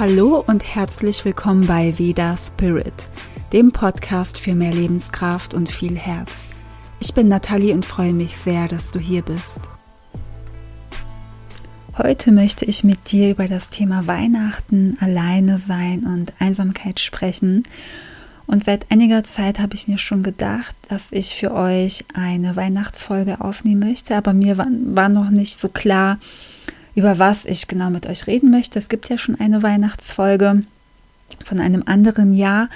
Hallo und herzlich willkommen bei Veda Spirit, dem Podcast für mehr Lebenskraft und viel Herz. Ich bin Nathalie und freue mich sehr, dass du hier bist. Heute möchte ich mit dir über das Thema Weihnachten, alleine sein und Einsamkeit sprechen. Und seit einiger Zeit habe ich mir schon gedacht, dass ich für euch eine Weihnachtsfolge aufnehmen möchte, aber mir war, war noch nicht so klar, über was ich genau mit euch reden möchte. Es gibt ja schon eine Weihnachtsfolge von einem anderen Jahr.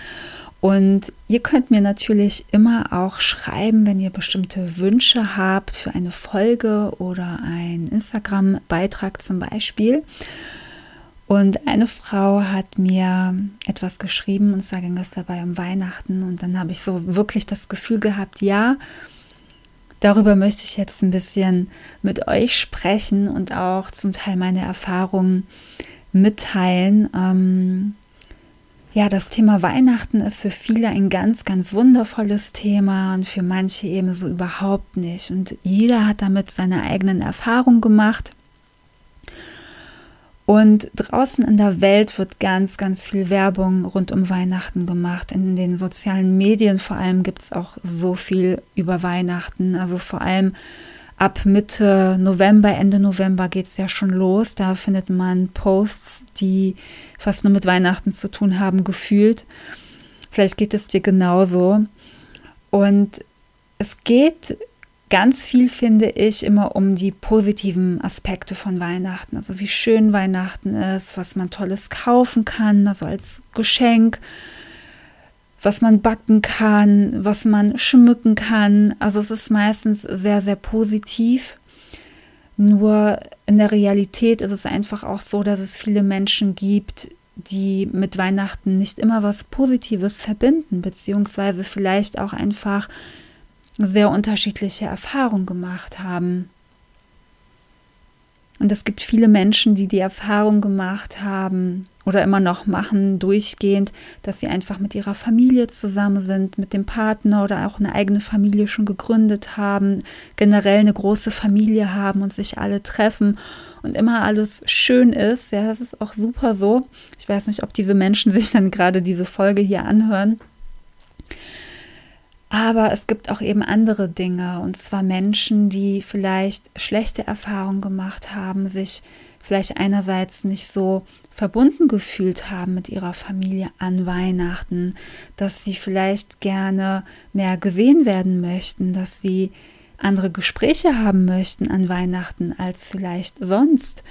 Und ihr könnt mir natürlich immer auch schreiben, wenn ihr bestimmte Wünsche habt für eine Folge oder einen Instagram-Beitrag zum Beispiel. Und eine Frau hat mir etwas geschrieben und zwar ging es dabei um Weihnachten. Und dann habe ich so wirklich das Gefühl gehabt, ja, darüber möchte ich jetzt ein bisschen mit euch sprechen und auch zum Teil meine Erfahrungen mitteilen. Ähm, ja, das Thema Weihnachten ist für viele ein ganz, ganz wundervolles Thema und für manche eben so überhaupt nicht. Und jeder hat damit seine eigenen Erfahrungen gemacht. Und draußen in der Welt wird ganz, ganz viel Werbung rund um Weihnachten gemacht. In den sozialen Medien vor allem gibt es auch so viel über Weihnachten. Also vor allem ab Mitte November, Ende November geht es ja schon los. Da findet man Posts, die fast nur mit Weihnachten zu tun haben, gefühlt. Vielleicht geht es dir genauso. Und es geht ganz viel finde ich immer um die positiven Aspekte von Weihnachten. Also wie schön Weihnachten ist, was man tolles kaufen kann, also als Geschenk, was man backen kann, was man schmücken kann. Also es ist meistens sehr, sehr positiv. Nur in der Realität ist es einfach auch so, dass es viele Menschen gibt, die mit Weihnachten nicht immer was Positives verbinden, beziehungsweise vielleicht auch einfach sehr unterschiedliche Erfahrungen gemacht haben. Und es gibt viele Menschen, die die Erfahrung gemacht haben oder immer noch machen, durchgehend, dass sie einfach mit ihrer Familie zusammen sind, mit dem Partner oder auch eine eigene Familie schon gegründet haben, generell eine große Familie haben und sich alle treffen und immer alles schön ist. Ja, das ist auch super so. Ich weiß nicht, ob diese Menschen sich dann gerade diese Folge hier anhören. Aber es gibt auch eben andere Dinge, und zwar Menschen, die vielleicht schlechte Erfahrungen gemacht haben, sich vielleicht einerseits nicht so verbunden gefühlt haben mit ihrer Familie an Weihnachten, dass sie vielleicht gerne mehr gesehen werden möchten, dass sie andere Gespräche haben möchten an Weihnachten als vielleicht sonst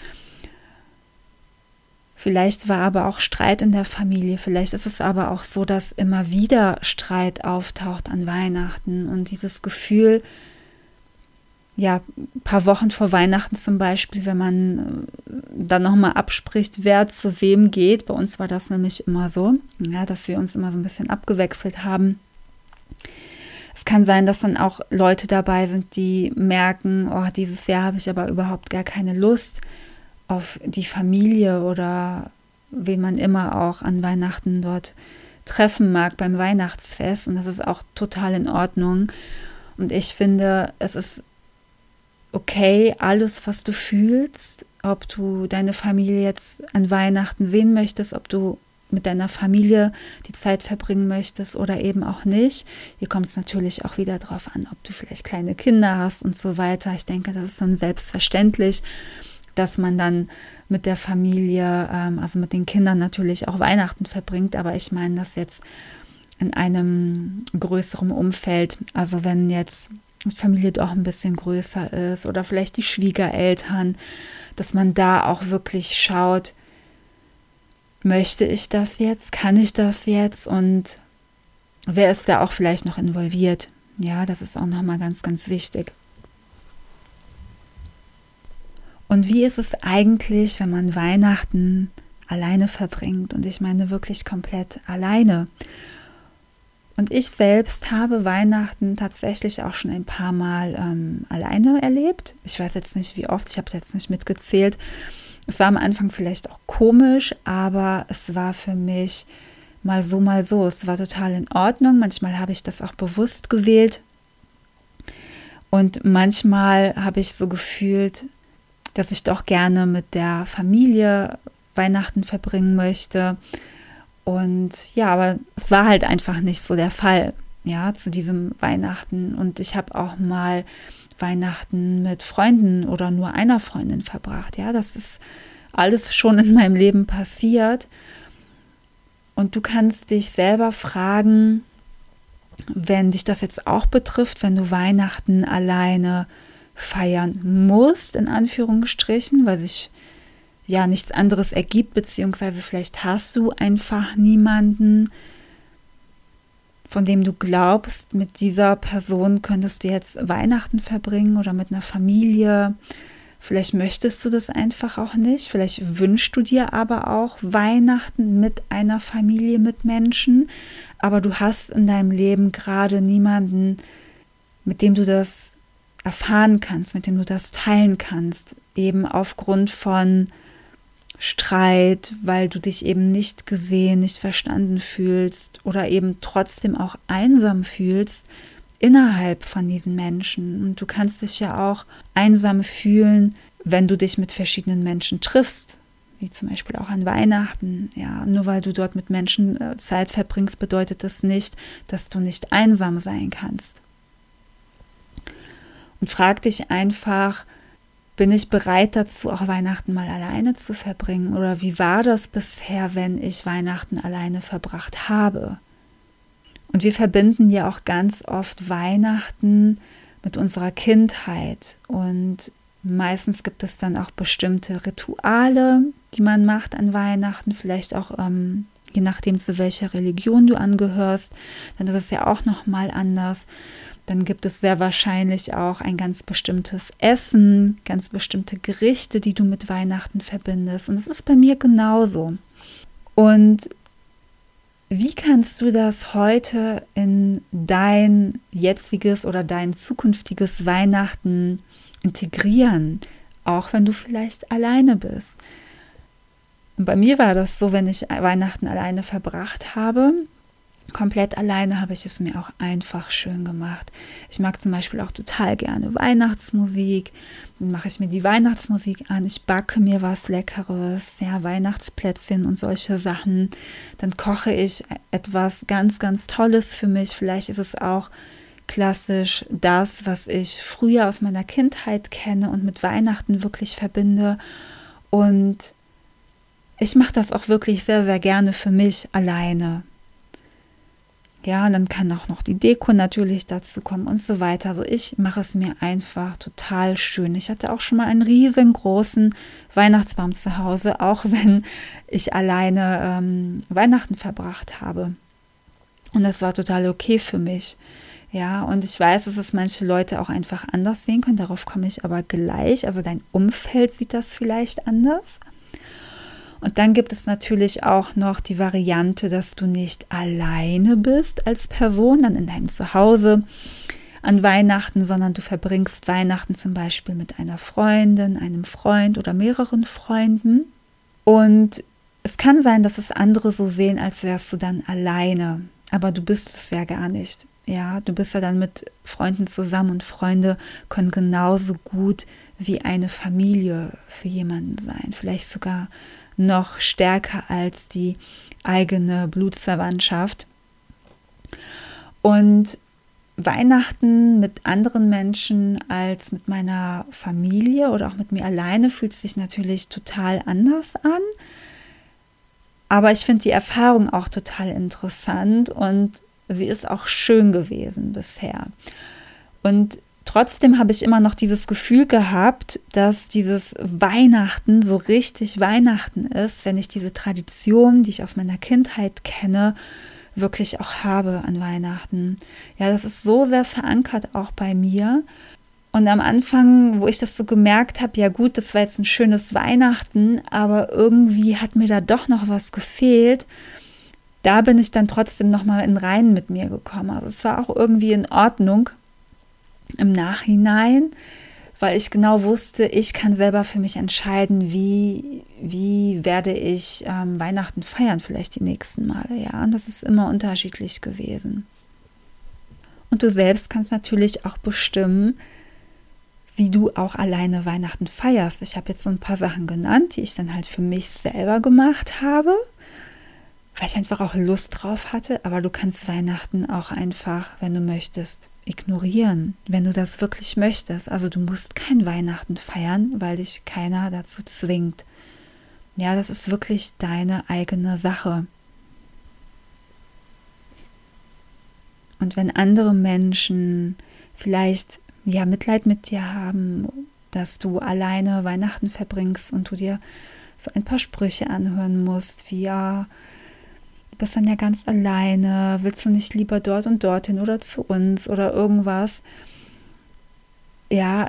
Vielleicht war aber auch Streit in der Familie. Vielleicht ist es aber auch so, dass immer wieder Streit auftaucht an Weihnachten und dieses Gefühl, ja, ein paar Wochen vor Weihnachten zum Beispiel, wenn man äh, dann nochmal abspricht, wer zu wem geht. Bei uns war das nämlich immer so, ja, dass wir uns immer so ein bisschen abgewechselt haben. Es kann sein, dass dann auch Leute dabei sind, die merken, oh, dieses Jahr habe ich aber überhaupt gar keine Lust auf die Familie oder wen man immer auch an Weihnachten dort treffen mag beim Weihnachtsfest. Und das ist auch total in Ordnung. Und ich finde, es ist okay, alles, was du fühlst, ob du deine Familie jetzt an Weihnachten sehen möchtest, ob du mit deiner Familie die Zeit verbringen möchtest oder eben auch nicht. Hier kommt es natürlich auch wieder darauf an, ob du vielleicht kleine Kinder hast und so weiter. Ich denke, das ist dann selbstverständlich dass man dann mit der Familie, ähm, also mit den Kindern natürlich auch Weihnachten verbringt. Aber ich meine das jetzt in einem größeren Umfeld. Also wenn jetzt die Familie doch ein bisschen größer ist oder vielleicht die Schwiegereltern, dass man da auch wirklich schaut, möchte ich das jetzt, kann ich das jetzt und wer ist da auch vielleicht noch involviert. Ja, das ist auch nochmal ganz, ganz wichtig. Und wie ist es eigentlich, wenn man Weihnachten alleine verbringt? Und ich meine wirklich komplett alleine. Und ich selbst habe Weihnachten tatsächlich auch schon ein paar Mal ähm, alleine erlebt. Ich weiß jetzt nicht, wie oft, ich habe es jetzt nicht mitgezählt. Es war am Anfang vielleicht auch komisch, aber es war für mich mal so, mal so. Es war total in Ordnung. Manchmal habe ich das auch bewusst gewählt. Und manchmal habe ich so gefühlt, dass ich doch gerne mit der Familie Weihnachten verbringen möchte. Und ja, aber es war halt einfach nicht so der Fall, ja, zu diesem Weihnachten. Und ich habe auch mal Weihnachten mit Freunden oder nur einer Freundin verbracht. Ja, das ist alles schon in meinem Leben passiert. Und du kannst dich selber fragen, wenn dich das jetzt auch betrifft, wenn du Weihnachten alleine feiern musst, in Anführungsstrichen, weil sich ja nichts anderes ergibt, beziehungsweise vielleicht hast du einfach niemanden, von dem du glaubst, mit dieser Person könntest du jetzt Weihnachten verbringen oder mit einer Familie. Vielleicht möchtest du das einfach auch nicht. Vielleicht wünschst du dir aber auch Weihnachten mit einer Familie, mit Menschen. Aber du hast in deinem Leben gerade niemanden, mit dem du das erfahren kannst, mit dem du das teilen kannst. Eben aufgrund von Streit, weil du dich eben nicht gesehen, nicht verstanden fühlst oder eben trotzdem auch einsam fühlst innerhalb von diesen Menschen. Und du kannst dich ja auch einsam fühlen, wenn du dich mit verschiedenen Menschen triffst, wie zum Beispiel auch an Weihnachten. Ja, nur weil du dort mit Menschen äh, Zeit verbringst, bedeutet das nicht, dass du nicht einsam sein kannst. Und frag dich einfach, bin ich bereit dazu, auch Weihnachten mal alleine zu verbringen? Oder wie war das bisher, wenn ich Weihnachten alleine verbracht habe? Und wir verbinden ja auch ganz oft Weihnachten mit unserer Kindheit. Und meistens gibt es dann auch bestimmte Rituale, die man macht an Weihnachten, vielleicht auch ähm, je nachdem, zu welcher Religion du angehörst, dann ist es ja auch noch mal anders dann gibt es sehr wahrscheinlich auch ein ganz bestimmtes Essen, ganz bestimmte Gerichte, die du mit Weihnachten verbindest. Und es ist bei mir genauso. Und wie kannst du das heute in dein jetziges oder dein zukünftiges Weihnachten integrieren, auch wenn du vielleicht alleine bist? Und bei mir war das so, wenn ich Weihnachten alleine verbracht habe, komplett alleine habe ich es mir auch einfach schön gemacht. Ich mag zum Beispiel auch total gerne Weihnachtsmusik. Dann mache ich mir die Weihnachtsmusik an. Ich backe mir was Leckeres, ja, Weihnachtsplätzchen und solche Sachen. Dann koche ich etwas ganz, ganz Tolles für mich. Vielleicht ist es auch klassisch das, was ich früher aus meiner Kindheit kenne und mit Weihnachten wirklich verbinde. Und ich mache das auch wirklich sehr, sehr gerne für mich alleine. Ja, und dann kann auch noch die Deko natürlich dazu kommen und so weiter. Also ich mache es mir einfach total schön. Ich hatte auch schon mal einen riesengroßen Weihnachtsbaum zu Hause, auch wenn ich alleine ähm, Weihnachten verbracht habe. Und das war total okay für mich. Ja, und ich weiß, dass es manche Leute auch einfach anders sehen können. Darauf komme ich aber gleich. Also dein Umfeld sieht das vielleicht anders. Und dann gibt es natürlich auch noch die Variante, dass du nicht alleine bist als Person, dann in deinem Zuhause an Weihnachten, sondern du verbringst Weihnachten zum Beispiel mit einer Freundin, einem Freund oder mehreren Freunden. Und es kann sein, dass es andere so sehen, als wärst du dann alleine, aber du bist es ja gar nicht. Ja, du bist ja dann mit Freunden zusammen und Freunde können genauso gut wie eine Familie für jemanden sein. Vielleicht sogar noch stärker als die eigene Blutsverwandtschaft. Und Weihnachten mit anderen Menschen als mit meiner Familie oder auch mit mir alleine fühlt sich natürlich total anders an. Aber ich finde die Erfahrung auch total interessant und sie ist auch schön gewesen bisher. Und Trotzdem habe ich immer noch dieses Gefühl gehabt, dass dieses Weihnachten so richtig Weihnachten ist, wenn ich diese Tradition, die ich aus meiner Kindheit kenne, wirklich auch habe an Weihnachten. Ja, das ist so sehr verankert auch bei mir. Und am Anfang, wo ich das so gemerkt habe, ja gut, das war jetzt ein schönes Weihnachten, aber irgendwie hat mir da doch noch was gefehlt. Da bin ich dann trotzdem noch mal in Reinen mit mir gekommen. Also es war auch irgendwie in Ordnung im Nachhinein, weil ich genau wusste, ich kann selber für mich entscheiden, wie, wie werde ich ähm, Weihnachten feiern, vielleicht die nächsten Male. Ja, und das ist immer unterschiedlich gewesen. Und du selbst kannst natürlich auch bestimmen, wie du auch alleine Weihnachten feierst. Ich habe jetzt so ein paar Sachen genannt, die ich dann halt für mich selber gemacht habe, weil ich einfach auch Lust drauf hatte. Aber du kannst Weihnachten auch einfach, wenn du möchtest, ignorieren, wenn du das wirklich möchtest. Also du musst kein Weihnachten feiern, weil dich keiner dazu zwingt. Ja, das ist wirklich deine eigene Sache. Und wenn andere Menschen vielleicht ja Mitleid mit dir haben, dass du alleine Weihnachten verbringst und du dir so ein paar Sprüche anhören musst, wie ja, bist dann ja ganz alleine, willst du nicht lieber dort und dorthin oder zu uns oder irgendwas? Ja,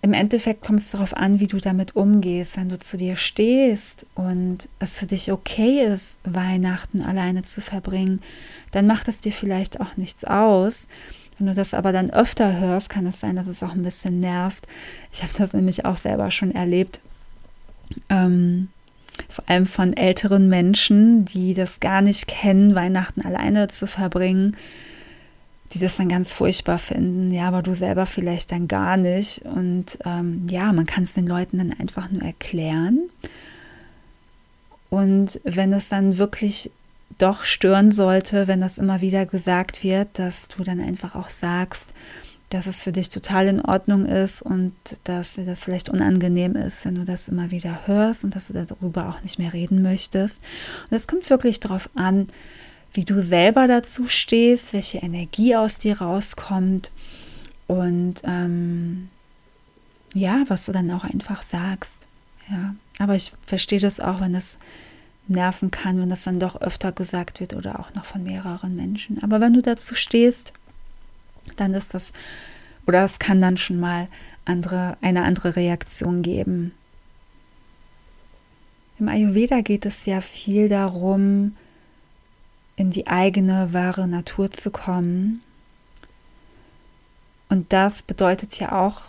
im Endeffekt kommt es darauf an, wie du damit umgehst. Wenn du zu dir stehst und es für dich okay ist, Weihnachten alleine zu verbringen, dann macht es dir vielleicht auch nichts aus. Wenn du das aber dann öfter hörst, kann es sein, dass es auch ein bisschen nervt. Ich habe das nämlich auch selber schon erlebt. Ähm, vor allem von älteren Menschen, die das gar nicht kennen, Weihnachten alleine zu verbringen die das dann ganz furchtbar finden, ja, aber du selber vielleicht dann gar nicht. Und ähm, ja, man kann es den Leuten dann einfach nur erklären. Und wenn es dann wirklich doch stören sollte, wenn das immer wieder gesagt wird, dass du dann einfach auch sagst, dass es für dich total in Ordnung ist und dass dir das vielleicht unangenehm ist, wenn du das immer wieder hörst und dass du darüber auch nicht mehr reden möchtest. Und es kommt wirklich darauf an, wie du selber dazu stehst, welche Energie aus dir rauskommt und ähm, ja, was du dann auch einfach sagst. Ja, aber ich verstehe das auch, wenn das nerven kann, wenn das dann doch öfter gesagt wird oder auch noch von mehreren Menschen. Aber wenn du dazu stehst, dann ist das oder es kann dann schon mal andere, eine andere Reaktion geben. Im Ayurveda geht es ja viel darum, in die eigene wahre Natur zu kommen. Und das bedeutet ja auch,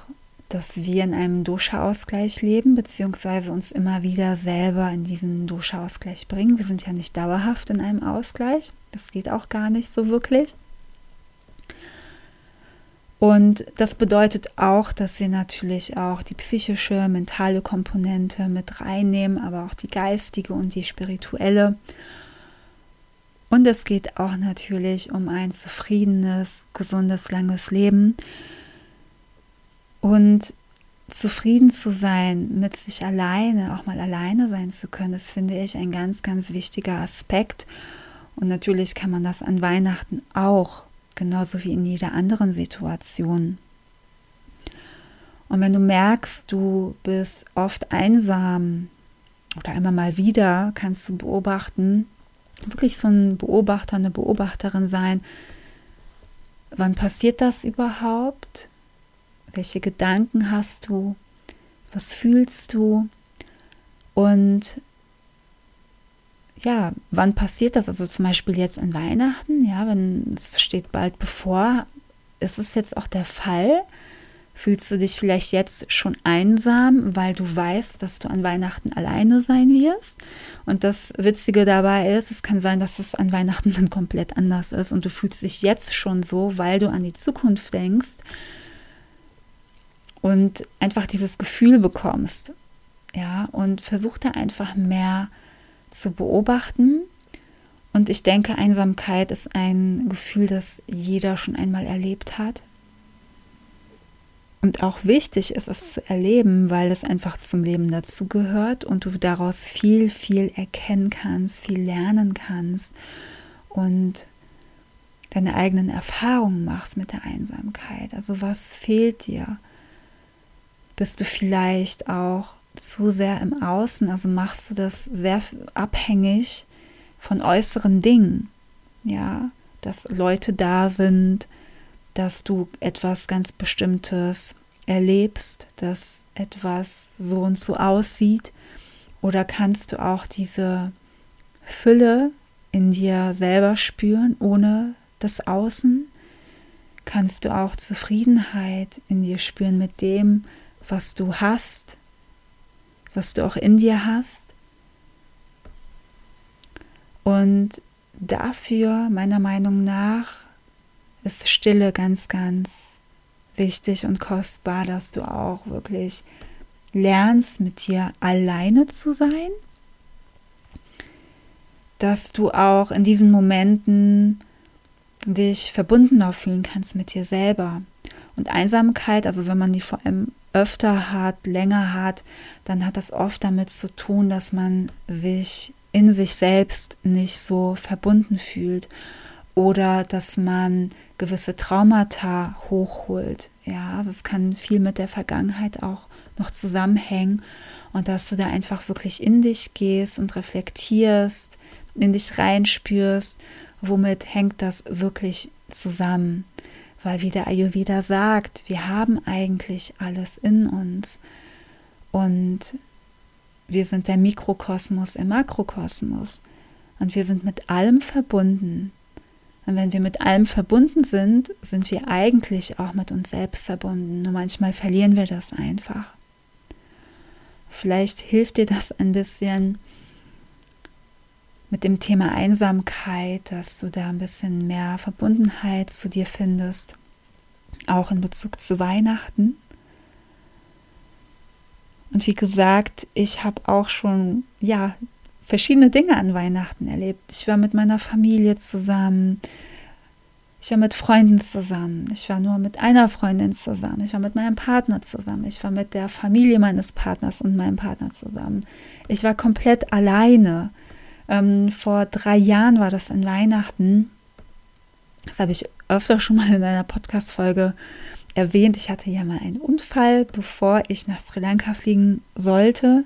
dass wir in einem Dosha-Ausgleich leben, beziehungsweise uns immer wieder selber in diesen Dosha-Ausgleich bringen. Wir sind ja nicht dauerhaft in einem Ausgleich. Das geht auch gar nicht so wirklich. Und das bedeutet auch, dass wir natürlich auch die psychische, mentale Komponente mit reinnehmen, aber auch die geistige und die spirituelle. Und es geht auch natürlich um ein zufriedenes, gesundes, langes Leben. Und zufrieden zu sein mit sich alleine, auch mal alleine sein zu können, das finde ich ein ganz, ganz wichtiger Aspekt. Und natürlich kann man das an Weihnachten auch, genauso wie in jeder anderen Situation. Und wenn du merkst, du bist oft einsam oder immer mal wieder, kannst du beobachten, wirklich so ein Beobachter, eine Beobachterin sein. Wann passiert das überhaupt? Welche Gedanken hast du? Was fühlst du? Und ja, wann passiert das? Also zum Beispiel jetzt an Weihnachten, ja, wenn es steht bald bevor, ist es jetzt auch der Fall? Fühlst du dich vielleicht jetzt schon einsam, weil du weißt, dass du an Weihnachten alleine sein wirst? Und das Witzige dabei ist, es kann sein, dass es an Weihnachten dann komplett anders ist und du fühlst dich jetzt schon so, weil du an die Zukunft denkst und einfach dieses Gefühl bekommst. Ja, und versuch da einfach mehr zu beobachten. Und ich denke, Einsamkeit ist ein Gefühl, das jeder schon einmal erlebt hat und auch wichtig ist es zu erleben, weil es einfach zum Leben dazugehört und du daraus viel, viel erkennen kannst, viel lernen kannst und deine eigenen Erfahrungen machst mit der Einsamkeit. Also was fehlt dir? Bist du vielleicht auch zu sehr im Außen? Also machst du das sehr abhängig von äußeren Dingen? Ja, dass Leute da sind, dass du etwas ganz Bestimmtes erlebst, dass etwas so und so aussieht? Oder kannst du auch diese Fülle in dir selber spüren, ohne das Außen? Kannst du auch Zufriedenheit in dir spüren mit dem, was du hast, was du auch in dir hast? Und dafür, meiner Meinung nach, ist Stille ganz, ganz wichtig und kostbar, dass du auch wirklich lernst, mit dir alleine zu sein, dass du auch in diesen Momenten dich verbundener fühlen kannst mit dir selber. Und Einsamkeit, also wenn man die vor allem öfter hat, länger hat, dann hat das oft damit zu tun, dass man sich in sich selbst nicht so verbunden fühlt oder dass man gewisse Traumata hochholt. Ja, also es kann viel mit der Vergangenheit auch noch zusammenhängen und dass du da einfach wirklich in dich gehst und reflektierst, in dich reinspürst, womit hängt das wirklich zusammen. Weil wie der Ayurveda sagt, wir haben eigentlich alles in uns und wir sind der Mikrokosmos im Makrokosmos und wir sind mit allem verbunden. Und wenn wir mit allem verbunden sind, sind wir eigentlich auch mit uns selbst verbunden. Nur manchmal verlieren wir das einfach. Vielleicht hilft dir das ein bisschen mit dem Thema Einsamkeit, dass du da ein bisschen mehr Verbundenheit zu dir findest, auch in Bezug zu Weihnachten. Und wie gesagt, ich habe auch schon ja verschiedene Dinge an Weihnachten erlebt. Ich war mit meiner Familie zusammen. Ich war mit Freunden zusammen. Ich war nur mit einer Freundin zusammen. Ich war mit meinem Partner zusammen. Ich war mit der Familie meines Partners und meinem Partner zusammen. Ich war komplett alleine. Ähm, vor drei Jahren war das an Weihnachten. Das habe ich öfter schon mal in einer Podcast-Folge erwähnt. Ich hatte ja mal einen Unfall, bevor ich nach Sri Lanka fliegen sollte.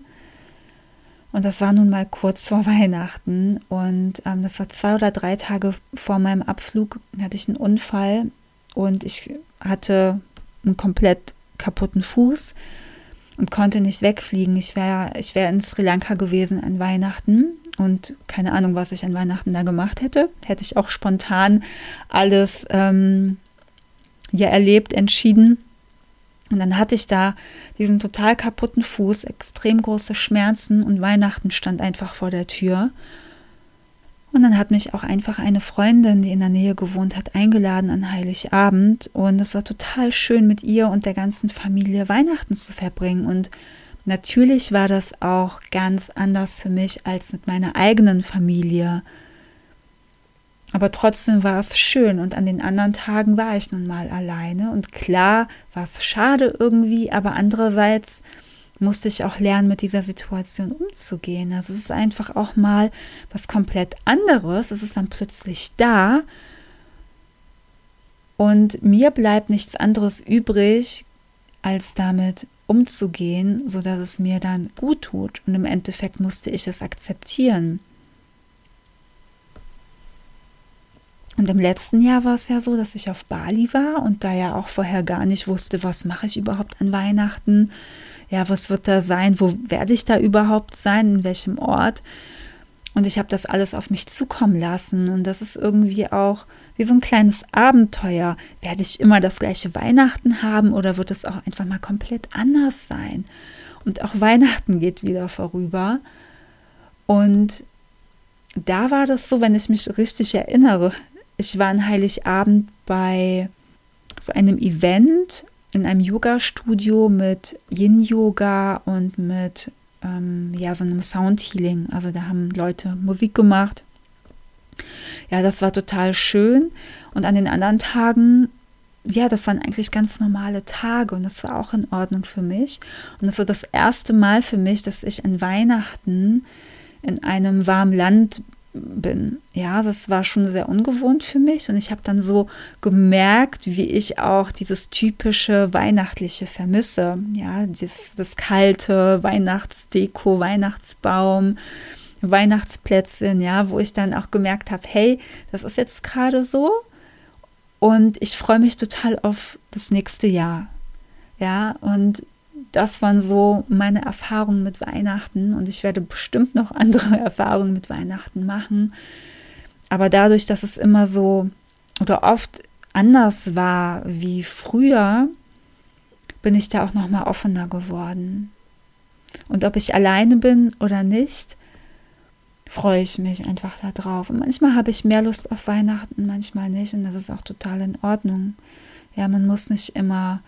Und das war nun mal kurz vor Weihnachten. Und ähm, das war zwei oder drei Tage vor meinem Abflug, hatte ich einen Unfall und ich hatte einen komplett kaputten Fuß und konnte nicht wegfliegen. Ich wäre ich wär in Sri Lanka gewesen an Weihnachten und keine Ahnung, was ich an Weihnachten da gemacht hätte. Hätte ich auch spontan alles ähm, ja erlebt, entschieden. Und dann hatte ich da diesen total kaputten Fuß, extrem große Schmerzen und Weihnachten stand einfach vor der Tür. Und dann hat mich auch einfach eine Freundin, die in der Nähe gewohnt hat, eingeladen an Heiligabend. Und es war total schön, mit ihr und der ganzen Familie Weihnachten zu verbringen. Und natürlich war das auch ganz anders für mich als mit meiner eigenen Familie. Aber trotzdem war es schön und an den anderen Tagen war ich nun mal alleine. Und klar war es schade irgendwie, aber andererseits musste ich auch lernen, mit dieser Situation umzugehen. Also es ist einfach auch mal was komplett anderes. Es ist dann plötzlich da. Und mir bleibt nichts anderes übrig, als damit umzugehen, sodass es mir dann gut tut. Und im Endeffekt musste ich es akzeptieren. Und im letzten Jahr war es ja so, dass ich auf Bali war und da ja auch vorher gar nicht wusste, was mache ich überhaupt an Weihnachten. Ja, was wird da sein? Wo werde ich da überhaupt sein? In welchem Ort? Und ich habe das alles auf mich zukommen lassen. Und das ist irgendwie auch wie so ein kleines Abenteuer. Werde ich immer das gleiche Weihnachten haben oder wird es auch einfach mal komplett anders sein? Und auch Weihnachten geht wieder vorüber. Und da war das so, wenn ich mich richtig erinnere, ich war an Heiligabend bei so einem Event in einem Yoga-Studio mit Yin-Yoga und mit ähm, ja, so einem Sound-Healing. Also da haben Leute Musik gemacht. Ja, das war total schön. Und an den anderen Tagen, ja, das waren eigentlich ganz normale Tage und das war auch in Ordnung für mich. Und das war das erste Mal für mich, dass ich an Weihnachten in einem warmen Land bin. Ja, das war schon sehr ungewohnt für mich und ich habe dann so gemerkt, wie ich auch dieses typische Weihnachtliche vermisse. Ja, das, das kalte Weihnachtsdeko, Weihnachtsbaum, Weihnachtsplätzchen, ja, wo ich dann auch gemerkt habe, hey, das ist jetzt gerade so und ich freue mich total auf das nächste Jahr. Ja, und das waren so meine Erfahrungen mit Weihnachten und ich werde bestimmt noch andere Erfahrungen mit Weihnachten machen. Aber dadurch, dass es immer so oder oft anders war wie früher, bin ich da auch noch mal offener geworden. Und ob ich alleine bin oder nicht, freue ich mich einfach darauf. Und manchmal habe ich mehr Lust auf Weihnachten, manchmal nicht. Und das ist auch total in Ordnung. Ja, man muss nicht immer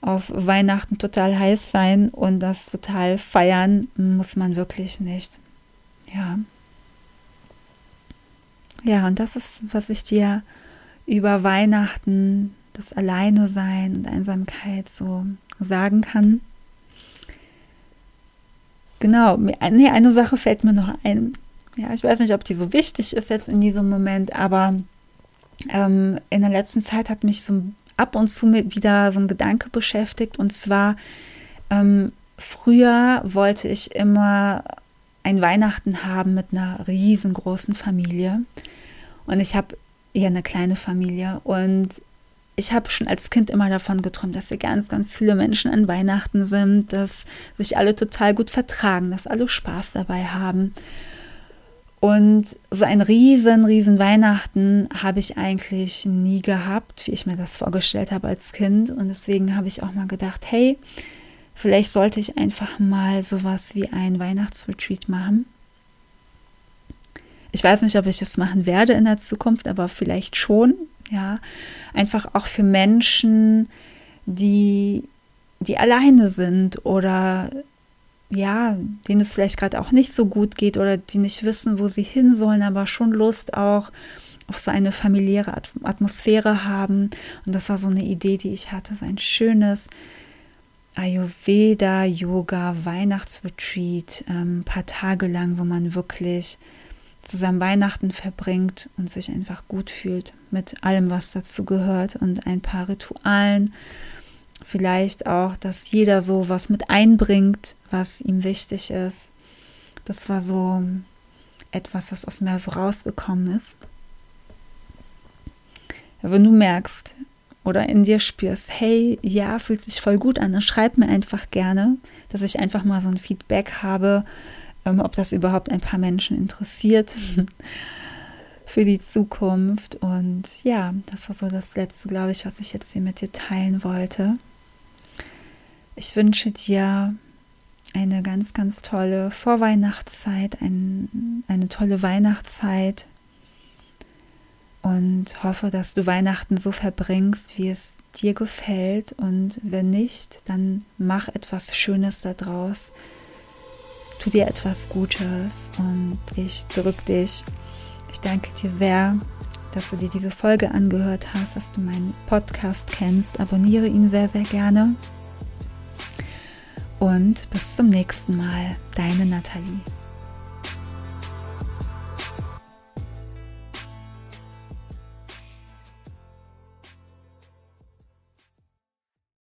auf Weihnachten total heiß sein und das total feiern, muss man wirklich nicht. Ja. Ja, und das ist, was ich dir über Weihnachten, das Alleine sein und Einsamkeit so sagen kann. Genau, nee, eine Sache fällt mir noch ein. Ja, ich weiß nicht, ob die so wichtig ist jetzt in diesem Moment, aber ähm, in der letzten Zeit hat mich so ab und zu wieder so ein Gedanke beschäftigt. Und zwar, ähm, früher wollte ich immer ein Weihnachten haben mit einer riesengroßen Familie. Und ich habe eher eine kleine Familie. Und ich habe schon als Kind immer davon geträumt, dass wir ganz, ganz viele Menschen an Weihnachten sind, dass sich alle total gut vertragen, dass alle Spaß dabei haben. Und so ein riesen, riesen Weihnachten habe ich eigentlich nie gehabt, wie ich mir das vorgestellt habe als Kind. Und deswegen habe ich auch mal gedacht, hey, vielleicht sollte ich einfach mal sowas wie ein Weihnachtsretreat machen. Ich weiß nicht, ob ich es machen werde in der Zukunft, aber vielleicht schon. Ja, einfach auch für Menschen, die, die alleine sind oder ja, denen es vielleicht gerade auch nicht so gut geht oder die nicht wissen, wo sie hin sollen, aber schon Lust auch auf so eine familiäre Atmosphäre haben. Und das war so eine Idee, die ich hatte, so ein schönes Ayurveda, Yoga, Weihnachtsretreat, ein ähm, paar Tage lang, wo man wirklich zusammen Weihnachten verbringt und sich einfach gut fühlt mit allem, was dazu gehört und ein paar Ritualen. Vielleicht auch, dass jeder so was mit einbringt, was ihm wichtig ist. Das war so etwas, das aus mir so rausgekommen ist. Wenn du merkst oder in dir spürst, hey, ja, fühlt sich voll gut an, dann schreib mir einfach gerne, dass ich einfach mal so ein Feedback habe, ob das überhaupt ein paar Menschen interessiert für die Zukunft. Und ja, das war so das Letzte, glaube ich, was ich jetzt hier mit dir teilen wollte. Ich wünsche dir eine ganz, ganz tolle Vorweihnachtszeit, ein, eine tolle Weihnachtszeit und hoffe, dass du Weihnachten so verbringst, wie es dir gefällt. Und wenn nicht, dann mach etwas Schönes daraus tu dir etwas Gutes und ich drück dich. Ich danke dir sehr, dass du dir diese Folge angehört hast, dass du meinen Podcast kennst. Abonniere ihn sehr, sehr gerne. Und bis zum nächsten Mal, deine Nathalie.